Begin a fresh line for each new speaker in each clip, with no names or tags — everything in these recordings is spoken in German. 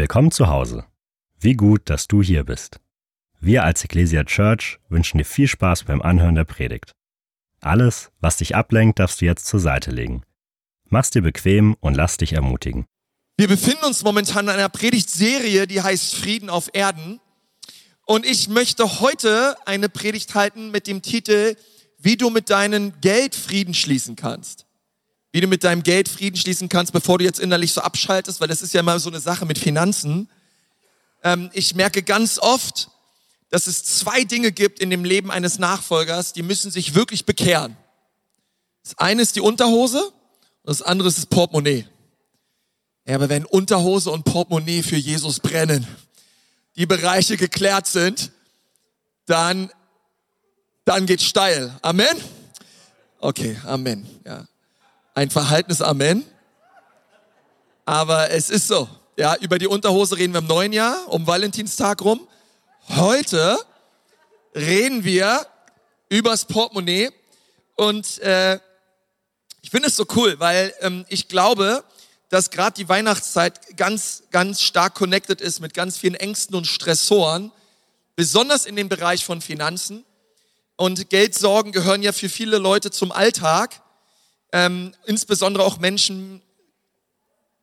Willkommen zu Hause. Wie gut, dass du hier bist. Wir als Ecclesia Church wünschen dir viel Spaß beim Anhören der Predigt. Alles, was dich ablenkt, darfst du jetzt zur Seite legen. Mach's dir bequem und lass dich ermutigen.
Wir befinden uns momentan in einer Predigtserie, die heißt Frieden auf Erden. Und ich möchte heute eine Predigt halten mit dem Titel, wie du mit deinem Geld Frieden schließen kannst. Wie du mit deinem Geld Frieden schließen kannst, bevor du jetzt innerlich so abschaltest, weil das ist ja immer so eine Sache mit Finanzen. Ähm, ich merke ganz oft, dass es zwei Dinge gibt in dem Leben eines Nachfolgers, die müssen sich wirklich bekehren. Das eine ist die Unterhose und das andere ist das Portemonnaie. Ja, aber wenn Unterhose und Portemonnaie für Jesus brennen, die Bereiche geklärt sind, dann, dann geht's steil. Amen? Okay, Amen. Ja. Ein Verhaltenes Amen. Aber es ist so. Ja, über die Unterhose reden wir im neuen Jahr, um Valentinstag rum. Heute reden wir übers Portemonnaie und äh, ich finde es so cool, weil ähm, ich glaube, dass gerade die Weihnachtszeit ganz, ganz stark connected ist mit ganz vielen Ängsten und Stressoren, besonders in dem Bereich von Finanzen. Und Geldsorgen gehören ja für viele Leute zum Alltag, ähm, insbesondere auch Menschen,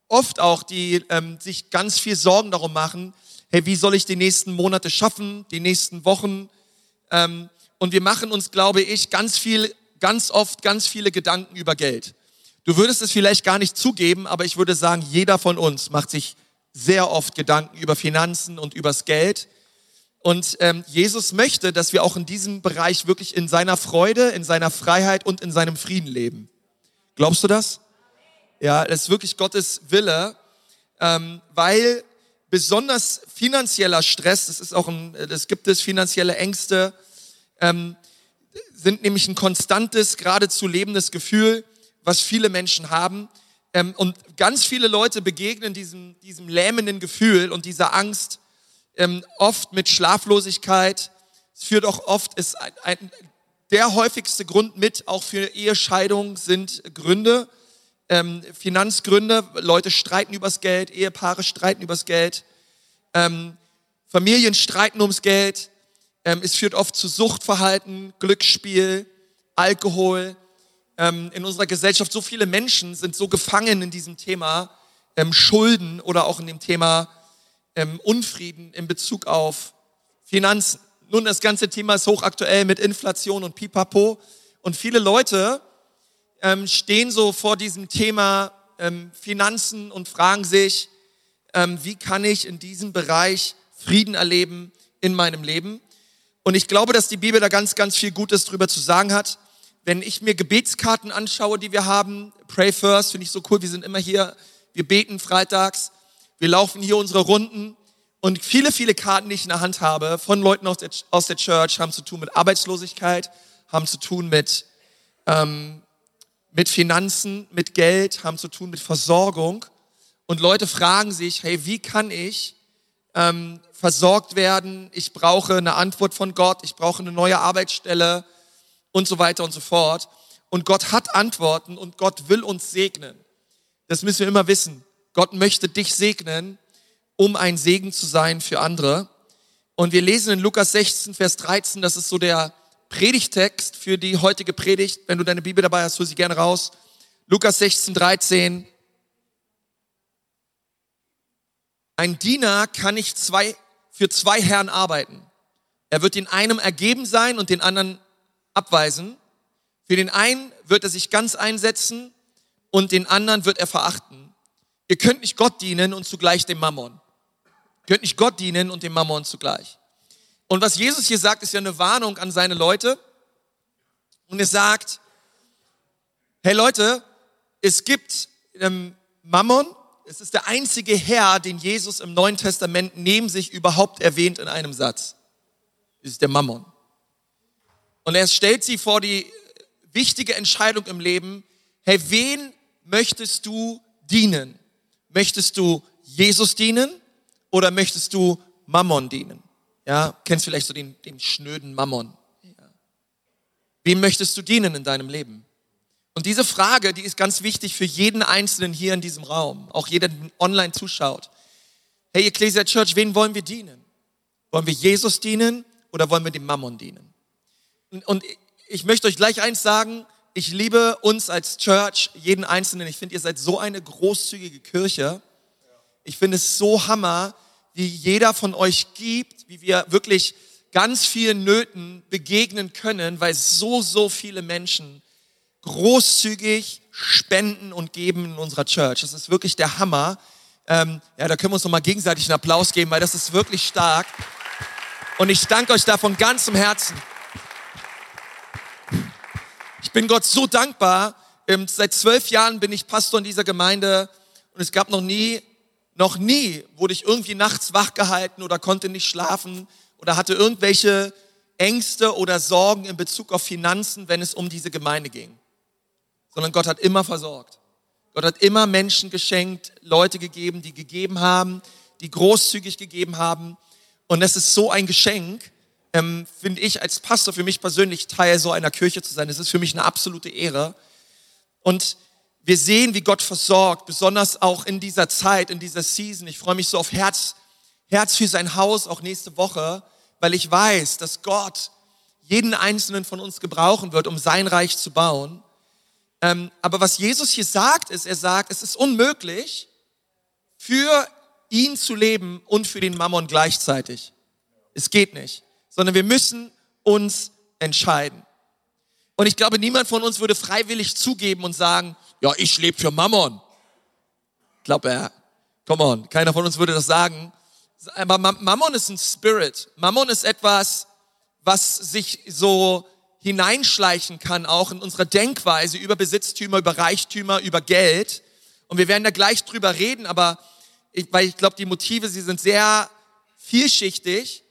oft auch, die ähm, sich ganz viel Sorgen darum machen, hey, wie soll ich die nächsten Monate schaffen, die nächsten Wochen? Ähm, und wir machen uns, glaube ich, ganz viel, ganz oft ganz viele Gedanken über Geld. Du würdest es vielleicht gar nicht zugeben, aber ich würde sagen, jeder von uns macht sich sehr oft Gedanken über Finanzen und übers Geld. Und ähm, Jesus möchte, dass wir auch in diesem Bereich wirklich in seiner Freude, in seiner Freiheit und in seinem Frieden leben. Glaubst du das? Ja, das ist wirklich Gottes Wille, ähm, weil besonders finanzieller Stress, das ist auch ein, das gibt es, finanzielle Ängste, ähm, sind nämlich ein konstantes, geradezu lebendes Gefühl, was viele Menschen haben. Ähm, und ganz viele Leute begegnen diesem, diesem lähmenden Gefühl und dieser Angst ähm, oft mit Schlaflosigkeit. Es führt auch oft, ist ein, ein, der häufigste Grund mit, auch für Ehescheidung sind Gründe, ähm, Finanzgründe. Leute streiten übers Geld, Ehepaare streiten übers Geld, ähm, Familien streiten ums Geld. Ähm, es führt oft zu Suchtverhalten, Glücksspiel, Alkohol. Ähm, in unserer Gesellschaft so viele Menschen sind so gefangen in diesem Thema ähm, Schulden oder auch in dem Thema ähm, Unfrieden in Bezug auf Finanzen. Nun, das ganze Thema ist hochaktuell mit Inflation und Pipapo. Und viele Leute ähm, stehen so vor diesem Thema ähm, Finanzen und fragen sich, ähm, wie kann ich in diesem Bereich Frieden erleben in meinem Leben? Und ich glaube, dass die Bibel da ganz, ganz viel Gutes drüber zu sagen hat. Wenn ich mir Gebetskarten anschaue, die wir haben, Pray First, finde ich so cool, wir sind immer hier, wir beten freitags, wir laufen hier unsere Runden und viele, viele Karten, die ich in der Hand habe, von Leuten aus der, aus der Church, haben zu tun mit Arbeitslosigkeit, haben zu tun mit ähm, mit Finanzen, mit Geld, haben zu tun mit Versorgung. Und Leute fragen sich, hey, wie kann ich ähm, versorgt werden? Ich brauche eine Antwort von Gott, ich brauche eine neue Arbeitsstelle und so weiter und so fort. Und Gott hat Antworten und Gott will uns segnen. Das müssen wir immer wissen. Gott möchte dich segnen, um ein Segen zu sein für andere. Und wir lesen in Lukas 16, Vers 13, das ist so der Predigtext für die heutige Predigt. Wenn du deine Bibel dabei hast, hol sie gerne raus. Lukas 16, 13. Ein Diener kann nicht zwei, für zwei Herren arbeiten. Er wird den einen ergeben sein und den anderen abweisen. Für den einen wird er sich ganz einsetzen und den anderen wird er verachten. Ihr könnt nicht Gott dienen und zugleich dem Mammon. Könnt nicht Gott dienen und dem Mammon zugleich. Und was Jesus hier sagt, ist ja eine Warnung an seine Leute. Und er sagt, hey Leute, es gibt ähm, Mammon, es ist der einzige Herr, den Jesus im Neuen Testament neben sich überhaupt erwähnt in einem Satz. Das ist der Mammon. Und er stellt sie vor die wichtige Entscheidung im Leben, hey, wen möchtest du dienen? Möchtest du Jesus dienen oder möchtest du Mammon dienen? Ja, kennst vielleicht so den, den schnöden Mammon. Ja. Wem möchtest du dienen in deinem Leben? Und diese Frage, die ist ganz wichtig für jeden Einzelnen hier in diesem Raum, auch jeder, der online zuschaut. hey Ecclesia Church, wen wollen wir dienen? Wollen wir Jesus dienen oder wollen wir dem Mammon dienen? Und ich möchte euch gleich eins sagen, ich liebe uns als Church, jeden Einzelnen. Ich finde, ihr seid so eine großzügige Kirche. Ich finde es so hammer, wie jeder von euch gibt, wie wir wirklich ganz vielen Nöten begegnen können, weil so, so viele Menschen großzügig spenden und geben in unserer Church. Das ist wirklich der Hammer. Ähm, ja, da können wir uns nochmal gegenseitig einen Applaus geben, weil das ist wirklich stark. Und ich danke euch da von ganzem Herzen. Ich bin Gott so dankbar. Ähm, seit zwölf Jahren bin ich Pastor in dieser Gemeinde und es gab noch nie, noch nie wurde ich irgendwie nachts wach gehalten oder konnte nicht schlafen oder hatte irgendwelche Ängste oder Sorgen in Bezug auf Finanzen, wenn es um diese Gemeinde ging. Sondern Gott hat immer versorgt. Gott hat immer Menschen geschenkt, Leute gegeben, die gegeben haben, die großzügig gegeben haben. Und es ist so ein Geschenk, ähm, finde ich als Pastor für mich persönlich Teil so einer Kirche zu sein. Es ist für mich eine absolute Ehre. Und wir sehen, wie Gott versorgt, besonders auch in dieser Zeit, in dieser Season. Ich freue mich so auf Herz, Herz für sein Haus, auch nächste Woche, weil ich weiß, dass Gott jeden einzelnen von uns gebrauchen wird, um sein Reich zu bauen. Ähm, aber was Jesus hier sagt, ist, er sagt, es ist unmöglich, für ihn zu leben und für den Mammon gleichzeitig. Es geht nicht sondern wir müssen uns entscheiden. Und ich glaube, niemand von uns würde freiwillig zugeben und sagen, ja, ich lebe für Mammon. Ich glaube, ja, come on, keiner von uns würde das sagen. Aber Mammon ist ein Spirit. Mammon ist etwas, was sich so hineinschleichen kann, auch in unserer Denkweise über Besitztümer, über Reichtümer, über Geld. Und wir werden da gleich drüber reden, aber ich, weil ich glaube, die Motive, sie sind sehr vielschichtig.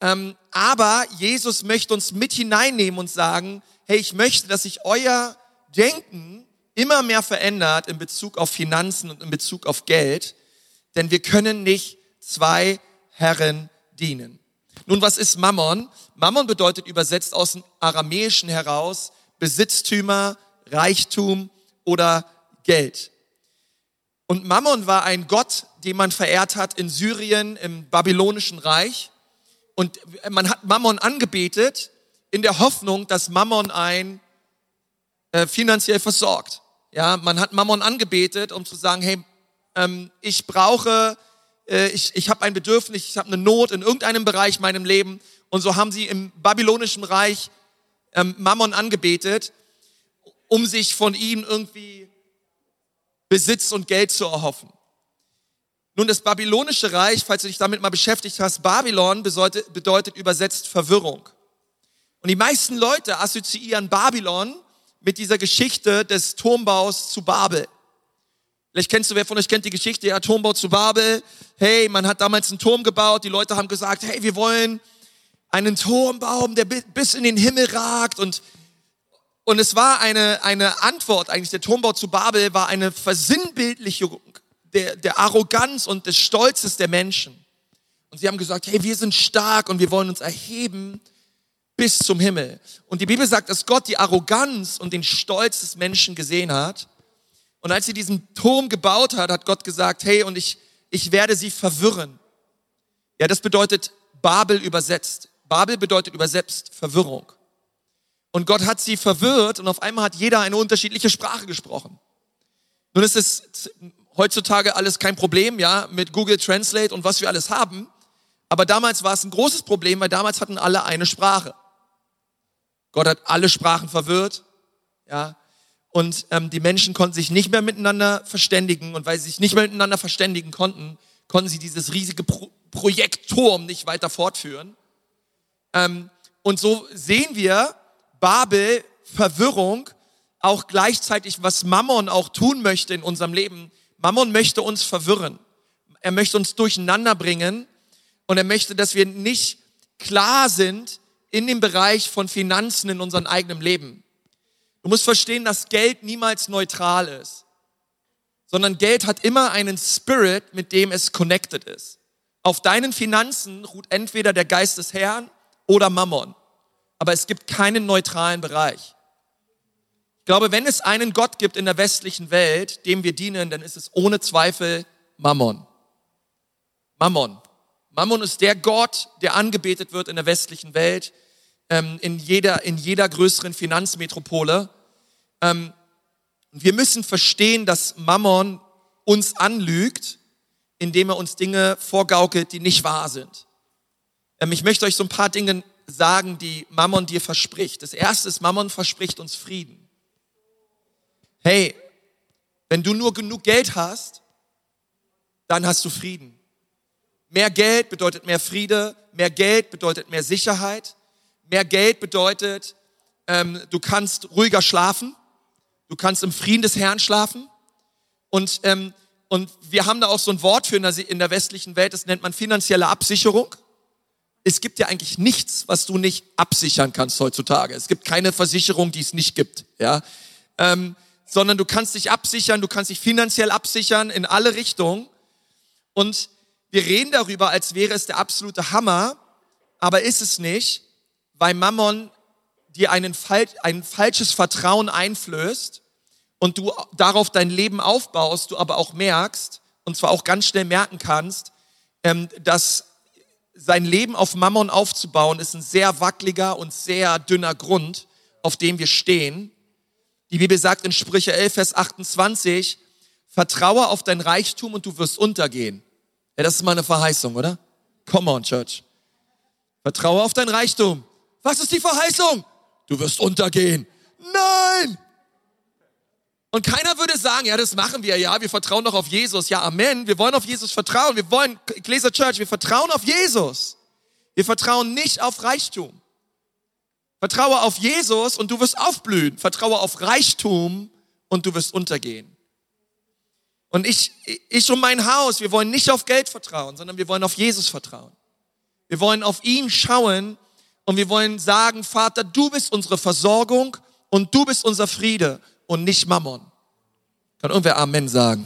Ähm, aber Jesus möchte uns mit hineinnehmen und sagen, hey, ich möchte, dass sich euer Denken immer mehr verändert in Bezug auf Finanzen und in Bezug auf Geld, denn wir können nicht zwei Herren dienen. Nun, was ist Mammon? Mammon bedeutet übersetzt aus dem Aramäischen heraus Besitztümer, Reichtum oder Geld. Und Mammon war ein Gott, den man verehrt hat in Syrien im babylonischen Reich. Und man hat Mammon angebetet in der Hoffnung, dass Mammon ein äh, finanziell versorgt. Ja, man hat Mammon angebetet, um zu sagen, hey, ähm, ich brauche, äh, ich, ich habe ein Bedürfnis, ich habe eine Not in irgendeinem Bereich meinem Leben. Und so haben sie im babylonischen Reich ähm, Mammon angebetet, um sich von ihm irgendwie Besitz und Geld zu erhoffen. Nun, das babylonische Reich, falls du dich damit mal beschäftigt hast, Babylon bedeutet, bedeutet übersetzt Verwirrung. Und die meisten Leute assoziieren Babylon mit dieser Geschichte des Turmbaus zu Babel. Vielleicht kennst du, wer von euch kennt die Geschichte, ja, Turmbau zu Babel. Hey, man hat damals einen Turm gebaut, die Leute haben gesagt, hey, wir wollen einen Turm der bis in den Himmel ragt und und es war eine, eine Antwort, eigentlich der Turmbau zu Babel war eine Versinnbildlichung der, der Arroganz und des Stolzes der Menschen. Und sie haben gesagt, hey, wir sind stark und wir wollen uns erheben bis zum Himmel. Und die Bibel sagt, dass Gott die Arroganz und den Stolz des Menschen gesehen hat. Und als sie diesen Turm gebaut hat, hat Gott gesagt, hey, und ich, ich werde sie verwirren. Ja, das bedeutet Babel übersetzt. Babel bedeutet übersetzt Verwirrung. Und Gott hat sie verwirrt und auf einmal hat jeder eine unterschiedliche Sprache gesprochen. Nun ist es heutzutage alles kein Problem, ja, mit Google Translate und was wir alles haben. Aber damals war es ein großes Problem, weil damals hatten alle eine Sprache. Gott hat alle Sprachen verwirrt, ja. Und ähm, die Menschen konnten sich nicht mehr miteinander verständigen. Und weil sie sich nicht mehr miteinander verständigen konnten, konnten sie dieses riesige Pro Projekt Turm nicht weiter fortführen. Ähm, und so sehen wir Babel, Verwirrung, auch gleichzeitig, was Mammon auch tun möchte in unserem Leben. Mammon möchte uns verwirren. Er möchte uns durcheinander bringen und er möchte, dass wir nicht klar sind in dem Bereich von Finanzen in unserem eigenen Leben. Du musst verstehen, dass Geld niemals neutral ist, sondern Geld hat immer einen Spirit, mit dem es connected ist. Auf deinen Finanzen ruht entweder der Geist des Herrn oder Mammon, aber es gibt keinen neutralen Bereich. Ich glaube, wenn es einen Gott gibt in der westlichen Welt, dem wir dienen, dann ist es ohne Zweifel Mammon. Mammon. Mammon ist der Gott, der angebetet wird in der westlichen Welt, ähm, in, jeder, in jeder größeren Finanzmetropole. Ähm, wir müssen verstehen, dass Mammon uns anlügt, indem er uns Dinge vorgaukelt, die nicht wahr sind. Ähm, ich möchte euch so ein paar Dinge sagen, die Mammon dir verspricht. Das erste ist, Mammon verspricht uns Frieden. Hey, wenn du nur genug Geld hast, dann hast du Frieden. Mehr Geld bedeutet mehr Friede, mehr Geld bedeutet mehr Sicherheit, mehr Geld bedeutet, ähm, du kannst ruhiger schlafen, du kannst im Frieden des Herrn schlafen. Und, ähm, und wir haben da auch so ein Wort für in der, in der westlichen Welt, das nennt man finanzielle Absicherung. Es gibt ja eigentlich nichts, was du nicht absichern kannst heutzutage. Es gibt keine Versicherung, die es nicht gibt. Ja? Ähm, sondern du kannst dich absichern, du kannst dich finanziell absichern in alle Richtungen. Und wir reden darüber, als wäre es der absolute Hammer, aber ist es nicht, weil Mammon dir einen, ein falsches Vertrauen einflößt und du darauf dein Leben aufbaust, du aber auch merkst, und zwar auch ganz schnell merken kannst, ähm, dass sein Leben auf Mammon aufzubauen, ist ein sehr wackeliger und sehr dünner Grund, auf dem wir stehen. Die Bibel sagt in Sprüche 11, Vers 28, vertraue auf dein Reichtum und du wirst untergehen. Ja, das ist mal eine Verheißung, oder? Come on, Church. Vertraue auf dein Reichtum. Was ist die Verheißung? Du wirst untergehen. Nein! Und keiner würde sagen, ja, das machen wir, ja, wir vertrauen doch auf Jesus. Ja, Amen. Wir wollen auf Jesus vertrauen. Wir wollen, Ecclesia Church, wir vertrauen auf Jesus. Wir vertrauen nicht auf Reichtum. Vertraue auf Jesus und du wirst aufblühen. Vertraue auf Reichtum und du wirst untergehen. Und ich, ich und mein Haus, wir wollen nicht auf Geld vertrauen, sondern wir wollen auf Jesus vertrauen. Wir wollen auf ihn schauen und wir wollen sagen, Vater, du bist unsere Versorgung und du bist unser Friede und nicht Mammon. Kann irgendwer Amen sagen?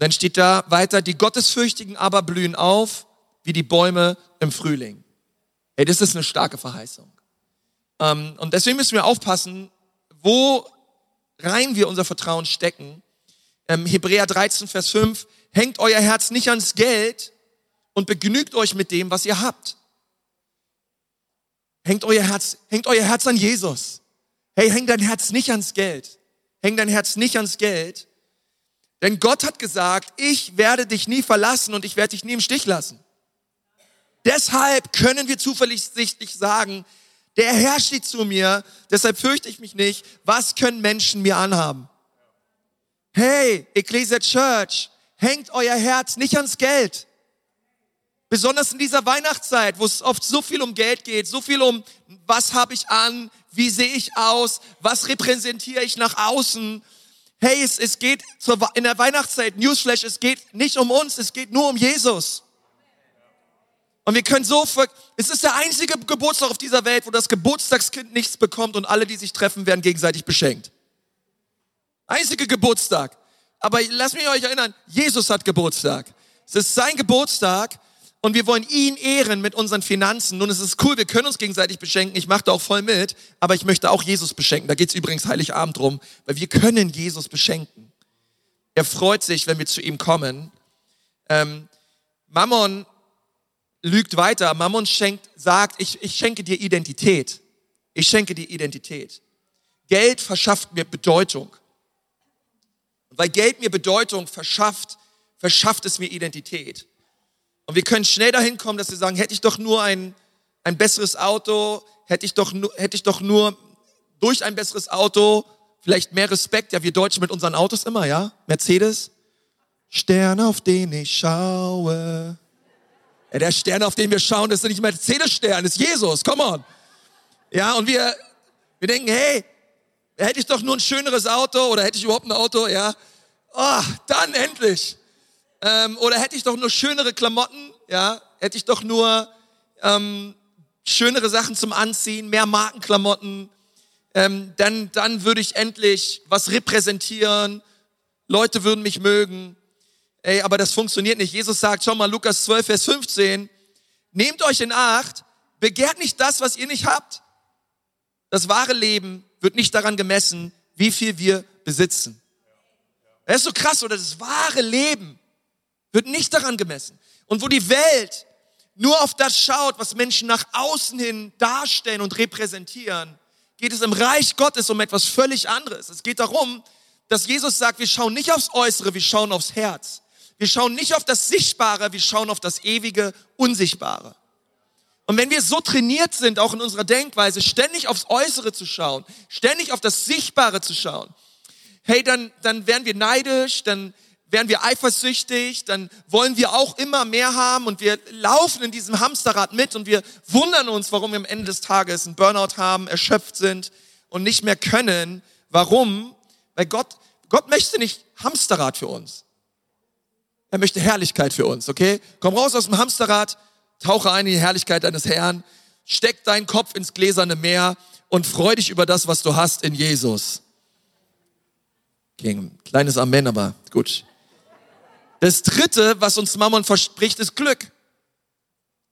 Dann steht da weiter, die Gottesfürchtigen aber blühen auf wie die Bäume im Frühling. Hey, das ist eine starke Verheißung. Ähm, und deswegen müssen wir aufpassen, wo rein wir unser Vertrauen stecken. Ähm, Hebräer 13, Vers 5, hängt euer Herz nicht ans Geld und begnügt euch mit dem, was ihr habt. Hängt euer Herz, hängt euer Herz an Jesus. Hey, häng dein Herz nicht ans Geld. Häng dein Herz nicht ans Geld. Denn Gott hat gesagt, ich werde dich nie verlassen und ich werde dich nie im Stich lassen. Deshalb können wir zuversichtlich sagen, der Herr steht zu mir, deshalb fürchte ich mich nicht. Was können Menschen mir anhaben? Hey, Ecclesia Church, hängt euer Herz nicht ans Geld. Besonders in dieser Weihnachtszeit, wo es oft so viel um Geld geht, so viel um, was habe ich an, wie sehe ich aus, was repräsentiere ich nach außen. Hey, es, es geht zur, in der Weihnachtszeit, Newsflash, es geht nicht um uns, es geht nur um Jesus. Und wir können so, es ist der einzige Geburtstag auf dieser Welt, wo das Geburtstagskind nichts bekommt und alle, die sich treffen, werden gegenseitig beschenkt. Einzige Geburtstag. Aber lasst mich euch erinnern, Jesus hat Geburtstag. Es ist sein Geburtstag und wir wollen ihn ehren mit unseren Finanzen. Nun, es ist cool, wir können uns gegenseitig beschenken. Ich mache da auch voll mit, aber ich möchte auch Jesus beschenken. Da geht es übrigens Heiligabend drum, weil wir können Jesus beschenken. Er freut sich, wenn wir zu ihm kommen. Ähm, Mammon lügt weiter. Mammon schenkt, sagt, ich, ich schenke dir Identität. Ich schenke dir Identität. Geld verschafft mir Bedeutung. Und weil Geld mir Bedeutung verschafft, verschafft es mir Identität. Und wir können schnell dahin kommen, dass wir sagen, hätte ich doch nur ein, ein besseres Auto, hätte ich, doch, hätte ich doch nur durch ein besseres Auto vielleicht mehr Respekt. Ja, wir Deutschen mit unseren Autos immer, ja? Mercedes. Sterne, auf den ich schaue. Der Stern, auf den wir schauen, ist nicht Mercedes-Stern, ist Jesus, come on. Ja, und wir, wir denken, hey, hätte ich doch nur ein schöneres Auto oder hätte ich überhaupt ein Auto, ja. Oh, dann endlich. Ähm, oder hätte ich doch nur schönere Klamotten, ja. Hätte ich doch nur ähm, schönere Sachen zum Anziehen, mehr Markenklamotten. Ähm, dann, dann würde ich endlich was repräsentieren. Leute würden mich mögen. Ey, aber das funktioniert nicht. Jesus sagt, schau mal, Lukas 12, Vers 15, nehmt euch in Acht, begehrt nicht das, was ihr nicht habt. Das wahre Leben wird nicht daran gemessen, wie viel wir besitzen. Das ist so krass, oder? Das wahre Leben Wird nicht daran gemessen. Und wo die Welt nur auf das schaut, was Menschen nach außen hin darstellen und repräsentieren, geht es im Reich Gottes um etwas völlig anderes. Es geht darum, dass Jesus sagt, wir schauen nicht aufs Äußere, wir schauen aufs Herz. Wir schauen nicht auf das Sichtbare, wir schauen auf das ewige, Unsichtbare. Und wenn wir so trainiert sind, auch in unserer Denkweise, ständig aufs Äußere zu schauen, ständig auf das Sichtbare zu schauen, hey, dann, dann werden wir neidisch, dann werden wir eifersüchtig, dann wollen wir auch immer mehr haben und wir laufen in diesem Hamsterrad mit und wir wundern uns, warum wir am Ende des Tages einen Burnout haben, erschöpft sind und nicht mehr können. Warum? Weil Gott, Gott möchte nicht Hamsterrad für uns. Er möchte Herrlichkeit für uns, okay? Komm raus aus dem Hamsterrad, tauche ein in die Herrlichkeit deines Herrn, steck deinen Kopf ins gläserne Meer und freu dich über das, was du hast in Jesus. Okay, kleines Amen, aber gut. Das dritte, was uns Mammon verspricht, ist Glück.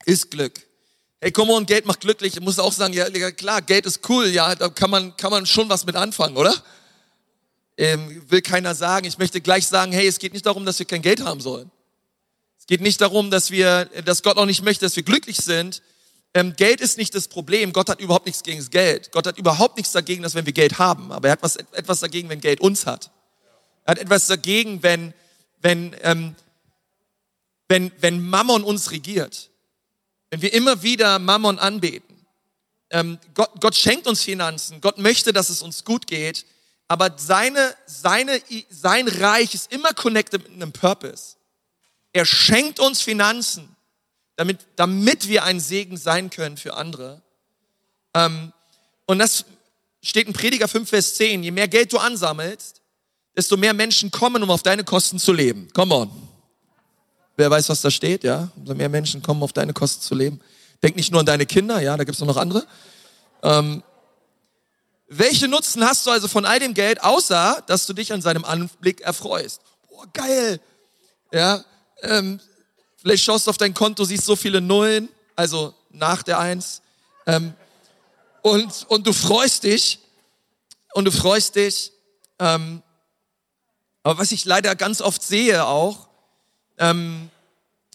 Ist Glück. Hey, komm on, Geld macht glücklich. Ich muss auch sagen, ja, klar, Geld ist cool, ja, da kann man, kann man schon was mit anfangen, oder? Ähm, will keiner sagen. Ich möchte gleich sagen, hey, es geht nicht darum, dass wir kein Geld haben sollen. Es geht nicht darum, dass wir, dass Gott auch nicht möchte, dass wir glücklich sind. Ähm, Geld ist nicht das Problem. Gott hat überhaupt nichts gegen das Geld. Gott hat überhaupt nichts dagegen, dass wenn wir Geld haben. Aber er hat was, etwas dagegen, wenn Geld uns hat. Er hat etwas dagegen, wenn, wenn, ähm, wenn, wenn Mammon uns regiert, wenn wir immer wieder Mammon anbeten. Ähm, Gott, Gott schenkt uns Finanzen, Gott möchte, dass es uns gut geht, aber seine, seine, sein Reich ist immer connected mit einem Purpose. Er schenkt uns Finanzen, damit, damit wir ein Segen sein können für andere. Ähm, und das steht in Prediger 5, Vers 10. Je mehr Geld du ansammelst, desto mehr Menschen kommen, um auf deine Kosten zu leben. Come on. Wer weiß, was da steht, ja? Umso mehr Menschen kommen, auf deine Kosten zu leben. Denk nicht nur an deine Kinder, ja, da gibt's noch andere. Ähm, welche Nutzen hast du also von all dem Geld, außer dass du dich an seinem Anblick erfreust? Boah, geil. Ja, ähm, vielleicht schaust du auf dein Konto, siehst so viele Nullen, also nach der Eins. Ähm, und, und du freust dich. Und du freust dich. Ähm, aber was ich leider ganz oft sehe auch, ähm,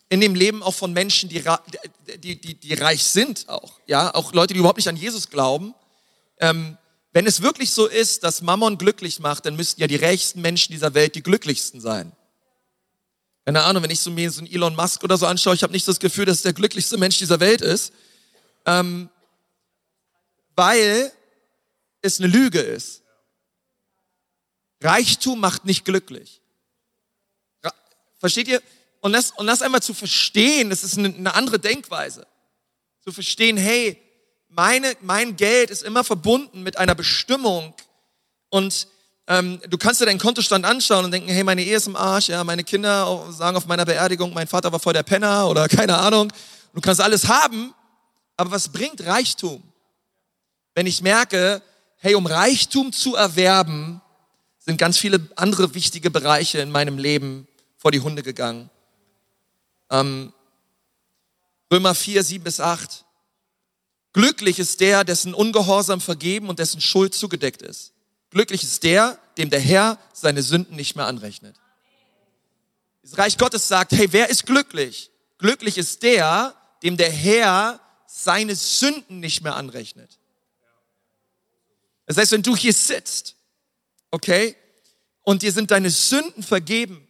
in dem Leben auch von Menschen, die, die, die, die reich sind auch, ja, auch Leute, die überhaupt nicht an Jesus glauben, ähm, wenn es wirklich so ist, dass Mammon glücklich macht, dann müssten ja die reichsten Menschen dieser Welt die glücklichsten sein. Keine Ahnung, wenn ich so mir so einen Elon Musk oder so anschaue, ich habe nicht das Gefühl, dass es der glücklichste Mensch dieser Welt ist, ähm, weil es eine Lüge ist. Reichtum macht nicht glücklich. Versteht ihr? Und das, und das einmal zu verstehen, das ist eine, eine andere Denkweise. Zu verstehen, hey, meine, mein Geld ist immer verbunden mit einer Bestimmung und ähm, du kannst dir deinen Kontostand anschauen und denken, hey, meine Ehe ist im Arsch, ja, meine Kinder sagen auf meiner Beerdigung, mein Vater war voll der Penner oder keine Ahnung. Du kannst alles haben, aber was bringt Reichtum? Wenn ich merke, hey, um Reichtum zu erwerben, sind ganz viele andere wichtige Bereiche in meinem Leben vor die Hunde gegangen. Ähm, Römer 4, 7 bis 8. Glücklich ist der, dessen Ungehorsam vergeben und dessen Schuld zugedeckt ist. Glücklich ist der, dem der Herr seine Sünden nicht mehr anrechnet. Das Reich Gottes sagt, hey, wer ist glücklich? Glücklich ist der, dem der Herr seine Sünden nicht mehr anrechnet. Das heißt, wenn du hier sitzt okay? Und dir sind deine Sünden vergeben.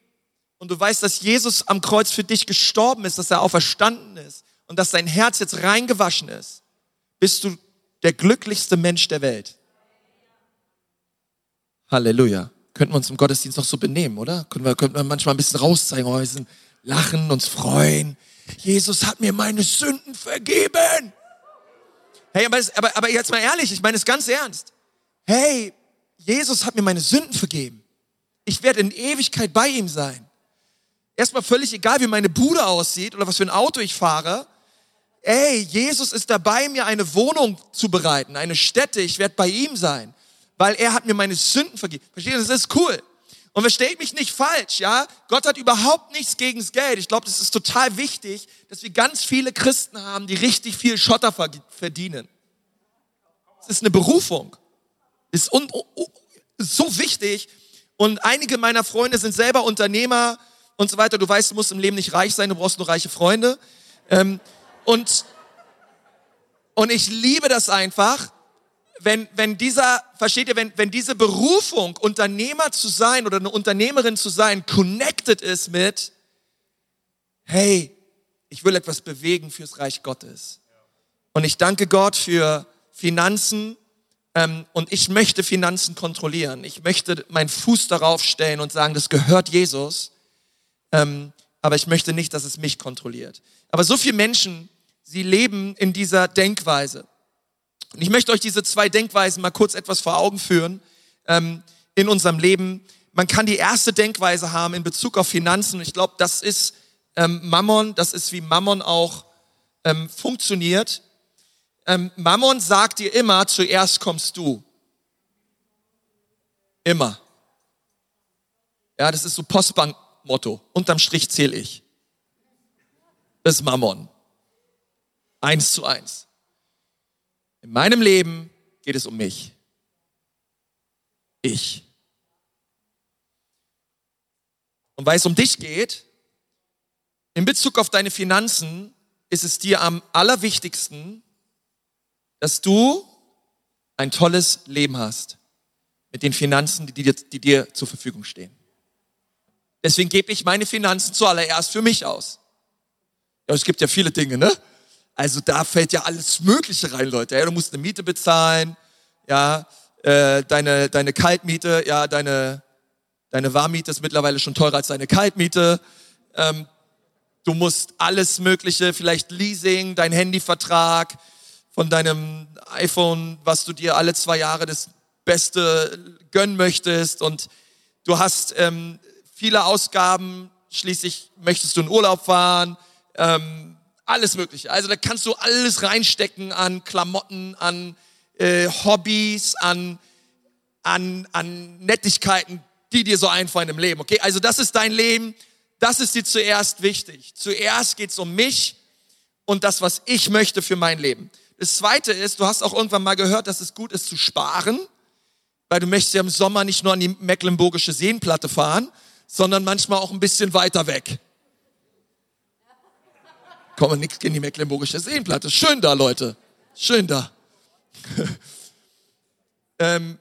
Und du weißt, dass Jesus am Kreuz für dich gestorben ist, dass er auferstanden ist und dass dein Herz jetzt reingewaschen ist. Bist du der glücklichste Mensch der Welt. Halleluja. Könnten wir uns im Gottesdienst noch so benehmen, oder? Können wir, könnten wir manchmal ein bisschen rauszeigen, oh, wir sind lachen, uns freuen. Jesus hat mir meine Sünden vergeben. Hey, aber, aber, aber jetzt mal ehrlich, ich meine es ganz ernst. Hey, Jesus hat mir meine Sünden vergeben. Ich werde in Ewigkeit bei ihm sein. Erstmal völlig egal, wie meine Bude aussieht oder was für ein Auto ich fahre. Ey, Jesus ist dabei, mir eine Wohnung zu bereiten, eine Stätte. Ich werde bei ihm sein, weil er hat mir meine Sünden vergeben. Versteht ihr? Das ist cool. Und versteht mich nicht falsch, ja? Gott hat überhaupt nichts gegen das Geld. Ich glaube, das ist total wichtig, dass wir ganz viele Christen haben, die richtig viel Schotter verdienen. Das ist eine Berufung. Ist un, un, so wichtig. Und einige meiner Freunde sind selber Unternehmer und so weiter. Du weißt, du musst im Leben nicht reich sein, du brauchst nur reiche Freunde. Ähm, und, und ich liebe das einfach, wenn, wenn dieser, versteht ihr, wenn, wenn diese Berufung, Unternehmer zu sein oder eine Unternehmerin zu sein, connected ist mit, hey, ich will etwas bewegen fürs Reich Gottes. Und ich danke Gott für Finanzen ähm, und ich möchte Finanzen kontrollieren. Ich möchte meinen Fuß darauf stellen und sagen, das gehört Jesus. Ähm, aber ich möchte nicht, dass es mich kontrolliert. Aber so viele Menschen, sie leben in dieser Denkweise. Und ich möchte euch diese zwei Denkweisen mal kurz etwas vor Augen führen ähm, in unserem Leben. Man kann die erste Denkweise haben in Bezug auf Finanzen. Ich glaube, das ist ähm, Mammon, das ist wie Mammon auch ähm, funktioniert. Ähm, Mammon sagt dir immer, zuerst kommst du. Immer. Ja, das ist so Postbank-Motto. Unterm Strich zähle ich. Das ist Mammon. Eins zu eins. In meinem Leben geht es um mich. Ich. Und weil es um dich geht, in Bezug auf deine Finanzen, ist es dir am allerwichtigsten, dass du ein tolles Leben hast mit den Finanzen, die dir, die dir zur Verfügung stehen. Deswegen gebe ich meine Finanzen zuallererst für mich aus. Ja, es gibt ja viele Dinge, ne? Also da fällt ja alles Mögliche rein, Leute. Ja, du musst eine Miete bezahlen, ja, äh, deine, deine Kaltmiete, ja, deine, deine Warmmiete ist mittlerweile schon teurer als deine Kaltmiete. Ähm, du musst alles Mögliche, vielleicht Leasing, dein Handyvertrag, von deinem iPhone, was du dir alle zwei Jahre das Beste gönnen möchtest und du hast ähm, viele Ausgaben, schließlich möchtest du in Urlaub fahren, ähm, alles Mögliche. Also da kannst du alles reinstecken an Klamotten, an äh, Hobbys, an, an, an Nettigkeiten, die dir so einfallen im Leben. Okay, also das ist dein Leben, das ist dir zuerst wichtig. Zuerst geht's um mich und das, was ich möchte für mein Leben. Das zweite ist, du hast auch irgendwann mal gehört, dass es gut ist zu sparen, weil du möchtest ja im Sommer nicht nur an die Mecklenburgische Seenplatte fahren, sondern manchmal auch ein bisschen weiter weg. Komm, nichts gegen die Mecklenburgische Seenplatte. Schön da, Leute. Schön da. ähm,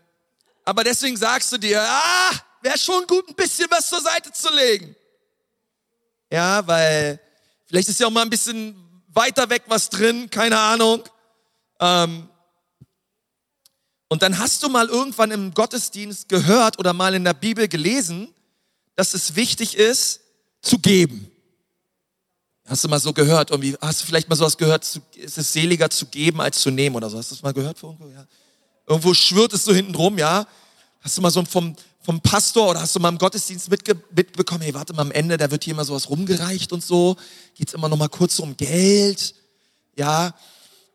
aber deswegen sagst du dir, ah, wäre schon gut, ein bisschen was zur Seite zu legen. Ja, weil vielleicht ist ja auch mal ein bisschen weiter weg was drin, keine Ahnung. Ähm, und dann hast du mal irgendwann im Gottesdienst gehört oder mal in der Bibel gelesen, dass es wichtig ist, zu geben. Hast du mal so gehört? Irgendwie, hast du vielleicht mal sowas gehört? Es ist seliger zu geben als zu nehmen oder so. Hast du das mal gehört irgendwo? Ja. Irgendwo schwirrt es so hinten drum, ja. Hast du mal so vom, vom Pastor oder hast du mal im Gottesdienst mitge mitbekommen, hey, warte mal, am Ende, da wird hier immer sowas rumgereicht und so. Geht's immer noch mal kurz um Geld, ja.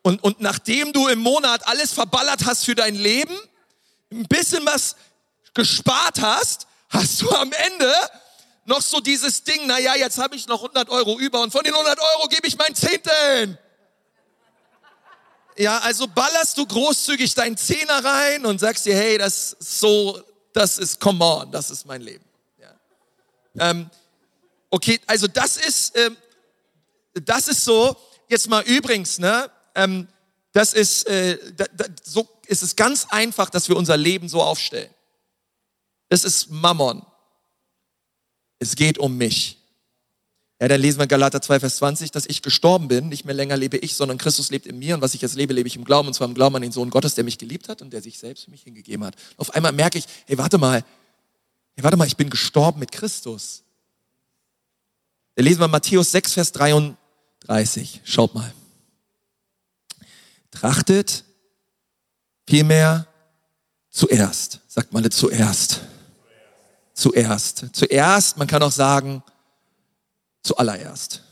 Und, und nachdem du im Monat alles verballert hast für dein Leben, ein bisschen was gespart hast, hast du am Ende noch so dieses Ding, na ja, jetzt habe ich noch 100 Euro über und von den 100 Euro gebe ich mein Zehntel. Ja, also ballerst du großzügig deinen Zehner rein und sagst dir, hey, das ist so, das ist, come on, das ist mein Leben. Ja. Ähm, okay, also das ist, ähm, das ist so, jetzt mal übrigens, ne, ähm, das ist, äh, da, da, so ist es ganz einfach, dass wir unser Leben so aufstellen. Das ist Mammon. Es geht um mich. Ja, dann lesen wir Galater 2, Vers 20, dass ich gestorben bin. Nicht mehr länger lebe ich, sondern Christus lebt in mir. Und was ich jetzt lebe, lebe ich im Glauben. Und zwar im Glauben an den Sohn Gottes, der mich geliebt hat und der sich selbst für mich hingegeben hat. Auf einmal merke ich, hey, warte mal. Hey, warte mal, ich bin gestorben mit Christus. Da lesen wir Matthäus 6, Vers 33. Schaut mal. Trachtet vielmehr zuerst. Sagt mal zuerst zuerst. Zuerst, man kann auch sagen, zuallererst.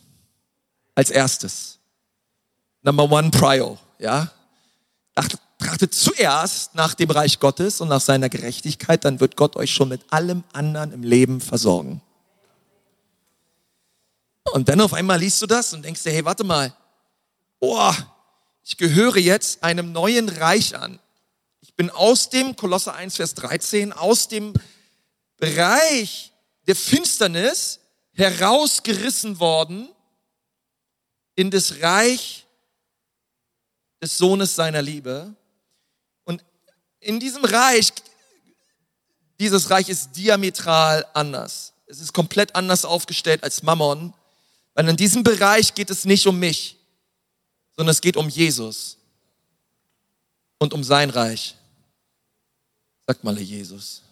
Als erstes. Number one prior, ja. Trachtet zuerst nach dem Reich Gottes und nach seiner Gerechtigkeit, dann wird Gott euch schon mit allem anderen im Leben versorgen. Und dann auf einmal liest du das und denkst dir, hey, warte mal. Oh, ich gehöre jetzt einem neuen Reich an. Ich bin aus dem, Kolosse 1, Vers 13, aus dem Bereich der Finsternis herausgerissen worden in das Reich des Sohnes seiner Liebe. Und in diesem Reich, dieses Reich ist diametral anders. Es ist komplett anders aufgestellt als Mammon, weil in diesem Bereich geht es nicht um mich, sondern es geht um Jesus und um sein Reich. Sagt mal Jesus.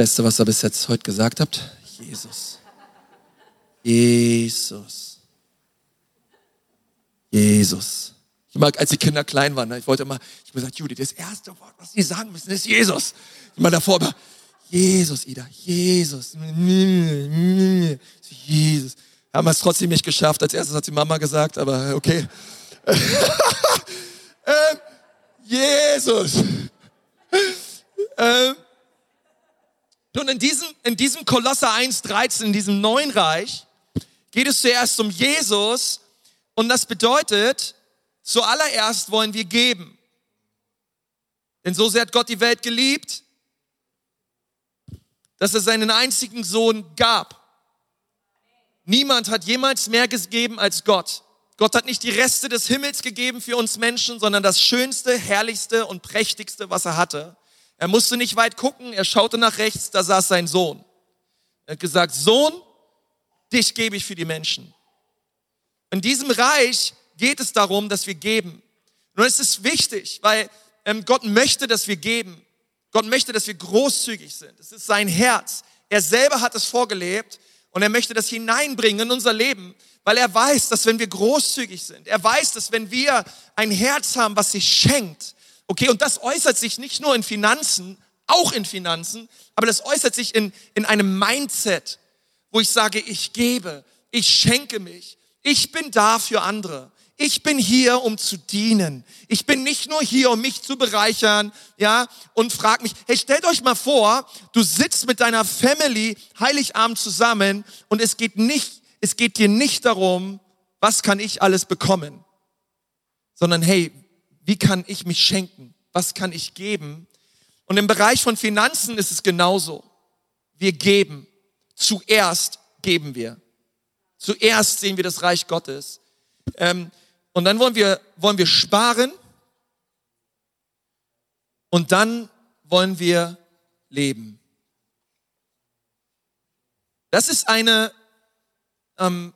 Beste, was ihr bis jetzt heute gesagt habt, Jesus. Jesus. Jesus. Ich mag, als die Kinder klein waren, ne, ich wollte immer, ich habe gesagt, Judy, das erste Wort, was sie sagen müssen, ist Jesus. Immer davor, aber Jesus, Ida, Jesus, Jesus. Haben wir es trotzdem nicht geschafft. Als erstes hat die Mama gesagt, aber okay. ähm, Jesus. ähm, und in diesem, in diesem Kolosser 1,13, in diesem neuen Reich, geht es zuerst um Jesus und das bedeutet, zuallererst wollen wir geben. Denn so sehr hat Gott die Welt geliebt, dass er seinen einzigen Sohn gab. Niemand hat jemals mehr gegeben als Gott. Gott hat nicht die Reste des Himmels gegeben für uns Menschen, sondern das Schönste, Herrlichste und Prächtigste, was er hatte. Er musste nicht weit gucken, er schaute nach rechts, da saß sein Sohn. Er hat gesagt, Sohn, dich gebe ich für die Menschen. In diesem Reich geht es darum, dass wir geben. Ist es wichtig, weil ähm, Gott möchte, dass wir geben. Gott möchte, dass wir großzügig sind. Es ist sein Herz. Er selber hat es vorgelebt und er möchte das hineinbringen in unser Leben, weil er weiß, dass wenn wir großzügig sind, er weiß, dass wenn wir ein Herz haben, was sich schenkt, okay, und das äußert sich nicht nur in Finanzen, auch in Finanzen, aber das äußert sich in, in einem Mindset, wo ich sage, ich gebe, ich schenke mich, ich bin da für andere. Ich bin hier, um zu dienen. Ich bin nicht nur hier, um mich zu bereichern, ja, und frag mich, hey, stellt euch mal vor, du sitzt mit deiner Family Heiligabend zusammen und es geht nicht, es geht dir nicht darum, was kann ich alles bekommen, sondern hey, wie kann ich mich schenken? Was kann ich geben? Und im Bereich von Finanzen ist es genauso. Wir geben. Zuerst geben wir. Zuerst sehen wir das Reich Gottes. Ähm, und dann wollen wir, wollen wir sparen. Und dann wollen wir leben. Das ist eine, ähm,